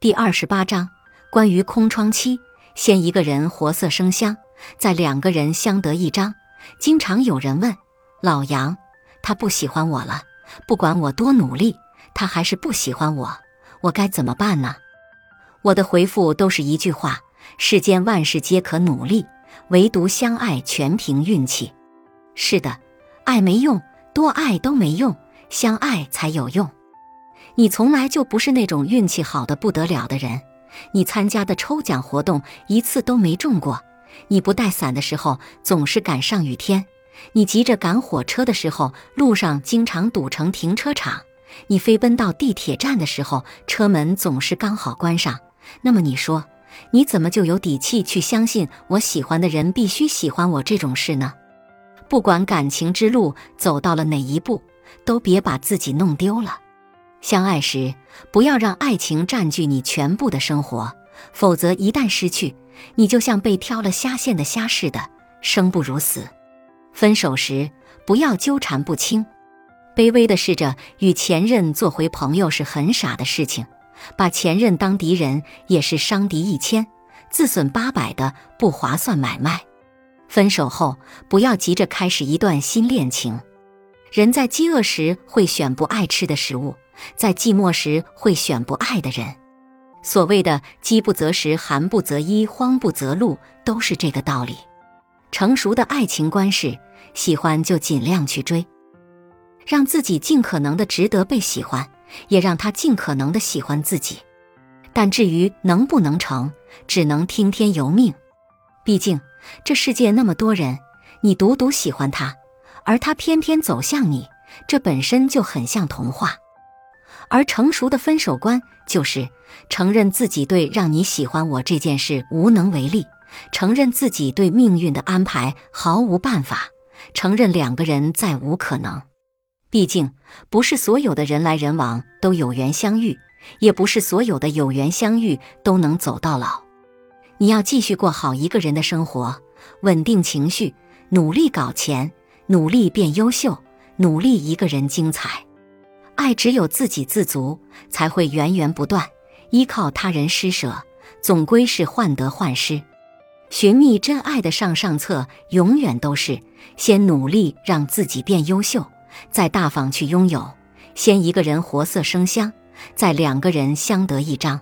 第二十八章关于空窗期。先一个人活色生香，再两个人相得益彰。经常有人问老杨，他不喜欢我了，不管我多努力，他还是不喜欢我，我该怎么办呢？我的回复都是一句话：世间万事皆可努力，唯独相爱全凭运气。是的，爱没用，多爱都没用，相爱才有用。你从来就不是那种运气好的不得了的人，你参加的抽奖活动一次都没中过，你不带伞的时候总是赶上雨天，你急着赶火车的时候路上经常堵成停车场，你飞奔到地铁站的时候车门总是刚好关上。那么你说，你怎么就有底气去相信我喜欢的人必须喜欢我这种事呢？不管感情之路走到了哪一步，都别把自己弄丢了。相爱时，不要让爱情占据你全部的生活，否则一旦失去，你就像被挑了虾线的虾似的，生不如死。分手时，不要纠缠不清，卑微的试着与前任做回朋友是很傻的事情，把前任当敌人也是伤敌一千，自损八百的不划算买卖。分手后，不要急着开始一段新恋情。人在饥饿时会选不爱吃的食物。在寂寞时会选不爱的人，所谓的“饥不择食，寒不择衣，慌不择路”，都是这个道理。成熟的爱情观是：喜欢就尽量去追，让自己尽可能的值得被喜欢，也让他尽可能的喜欢自己。但至于能不能成，只能听天由命。毕竟这世界那么多人，你独独喜欢他，而他偏偏走向你，这本身就很像童话。而成熟的分手观就是承认自己对让你喜欢我这件事无能为力，承认自己对命运的安排毫无办法，承认两个人再无可能。毕竟，不是所有的人来人往都有缘相遇，也不是所有的有缘相遇都能走到老。你要继续过好一个人的生活，稳定情绪，努力搞钱，努力变优秀，努力一个人精彩。爱只有自给自足，才会源源不断；依靠他人施舍，总归是患得患失。寻觅真爱的上上策，永远都是先努力让自己变优秀，再大方去拥有；先一个人活色生香，再两个人相得益彰。